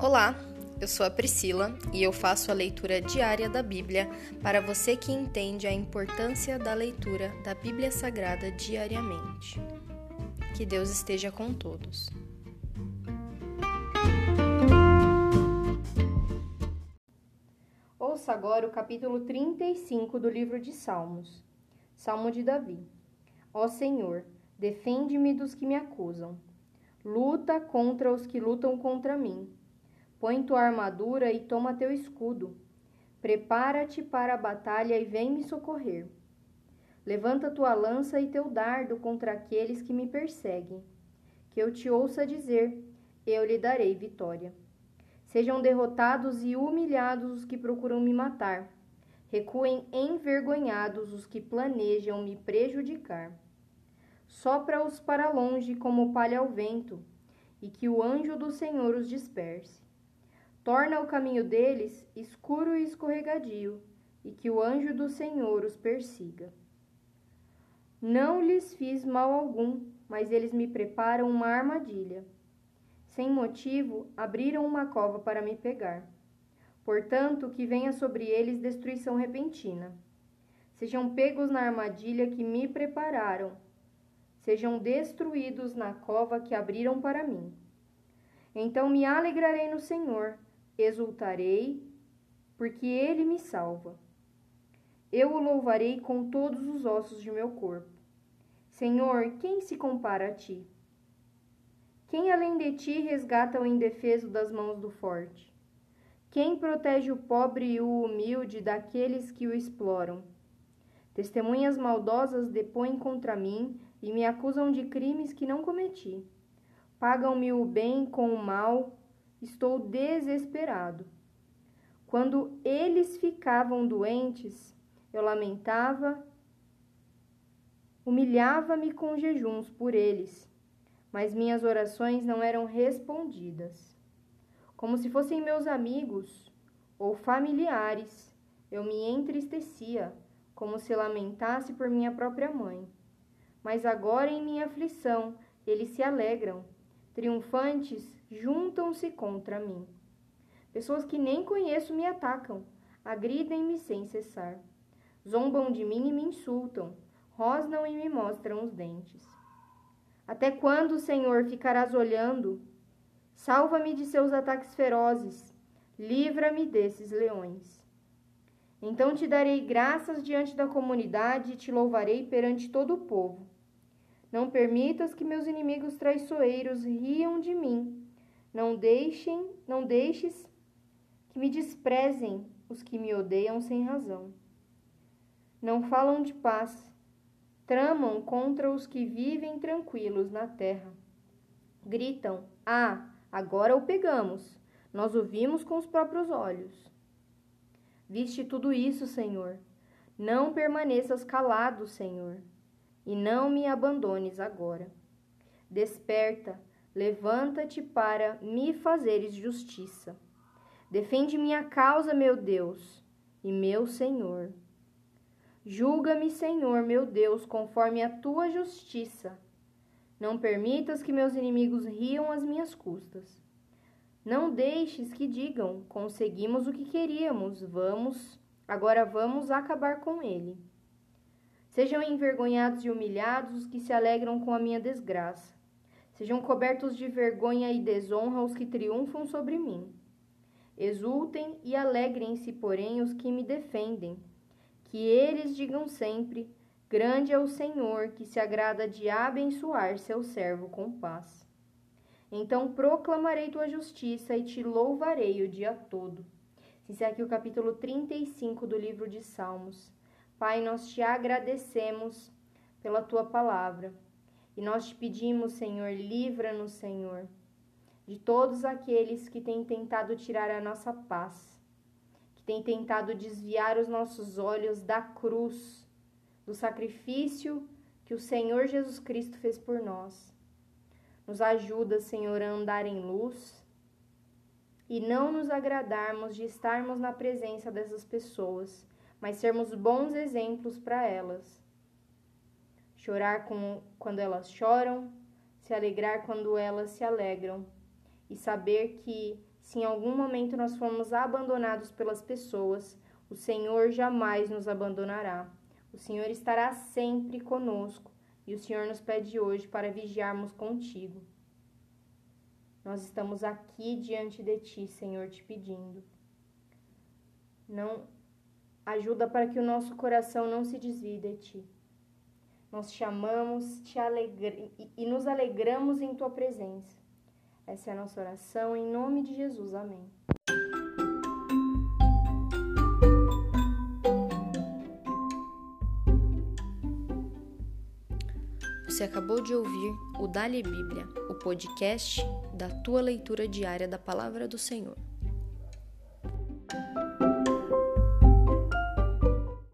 Olá, eu sou a Priscila e eu faço a leitura diária da Bíblia para você que entende a importância da leitura da Bíblia Sagrada diariamente. Que Deus esteja com todos. Ouça agora o capítulo 35 do livro de Salmos. Salmo de Davi. Ó Senhor, defende-me dos que me acusam. Luta contra os que lutam contra mim. Põe tua armadura e toma teu escudo. Prepara-te para a batalha e vem me socorrer. Levanta tua lança e teu dardo contra aqueles que me perseguem. Que eu te ouça dizer: eu lhe darei vitória. Sejam derrotados e humilhados os que procuram me matar. Recuem envergonhados os que planejam me prejudicar. Sopra-os para longe como palha ao vento, e que o anjo do Senhor os disperse. Torna o caminho deles escuro e escorregadio, e que o anjo do Senhor os persiga. Não lhes fiz mal algum, mas eles me preparam uma armadilha. Sem motivo, abriram uma cova para me pegar. Portanto, que venha sobre eles destruição repentina. Sejam pegos na armadilha que me prepararam. Sejam destruídos na cova que abriram para mim. Então me alegrarei no Senhor, exultarei, porque ele me salva. Eu o louvarei com todos os ossos de meu corpo. Senhor, quem se compara a ti? Quem além de ti resgata o indefeso das mãos do forte? Quem protege o pobre e o humilde daqueles que o exploram? Testemunhas maldosas depõem contra mim e me acusam de crimes que não cometi. Pagam-me o bem com o mal, estou desesperado. Quando eles ficavam doentes, eu lamentava, humilhava-me com jejuns por eles mas minhas orações não eram respondidas. Como se fossem meus amigos ou familiares, eu me entristecia, como se lamentasse por minha própria mãe. Mas agora, em minha aflição, eles se alegram. Triunfantes, juntam-se contra mim. Pessoas que nem conheço me atacam, agridem-me sem cessar. Zombam de mim e me insultam, rosnam e me mostram os dentes. Até quando, Senhor, ficarás olhando? Salva-me de seus ataques ferozes, livra-me desses leões. Então te darei graças diante da comunidade e te louvarei perante todo o povo. Não permitas que meus inimigos traiçoeiros riam de mim. Não deixem, não deixes que me desprezem os que me odeiam sem razão. Não falam de paz, tramam contra os que vivem tranquilos na terra. Gritam: Ah, agora o pegamos! Nós o vimos com os próprios olhos. Viste tudo isso, Senhor. Não permaneças calado, Senhor, e não me abandones agora. Desperta, levanta-te para me fazeres justiça. Defende minha causa, meu Deus e meu Senhor. Julga-me, Senhor, meu Deus, conforme a tua justiça. Não permitas que meus inimigos riam às minhas custas. Não deixes que digam: conseguimos o que queríamos, vamos, agora vamos acabar com ele. Sejam envergonhados e humilhados os que se alegram com a minha desgraça. Sejam cobertos de vergonha e desonra os que triunfam sobre mim. Exultem e alegrem-se, porém, os que me defendem que eles digam sempre: Grande é o Senhor, que se agrada de abençoar seu servo com paz. Então proclamarei tua justiça e te louvarei o dia todo. Esse aqui o capítulo 35 do livro de Salmos. Pai, nós te agradecemos pela tua palavra. E nós te pedimos, Senhor, livra-nos, Senhor, de todos aqueles que têm tentado tirar a nossa paz tem tentado desviar os nossos olhos da cruz, do sacrifício que o Senhor Jesus Cristo fez por nós. Nos ajuda, Senhor, a andar em luz e não nos agradarmos de estarmos na presença dessas pessoas, mas sermos bons exemplos para elas. Chorar com, quando elas choram, se alegrar quando elas se alegram e saber que Se em algum momento nós formos abandonados pelas pessoas, o Senhor jamais nos abandonará. O Senhor estará sempre conosco e o Senhor nos pede hoje para vigiarmos contigo. Nós estamos aqui diante de ti, Senhor, te pedindo. Não ajuda para que o nosso coração não se desvie de ti. Nós te amamos te e nos alegramos em tua presença. Essa é a nossa oração em nome de Jesus. Amém. Você acabou de ouvir o Dali Bíblia, o podcast da tua leitura diária da palavra do Senhor.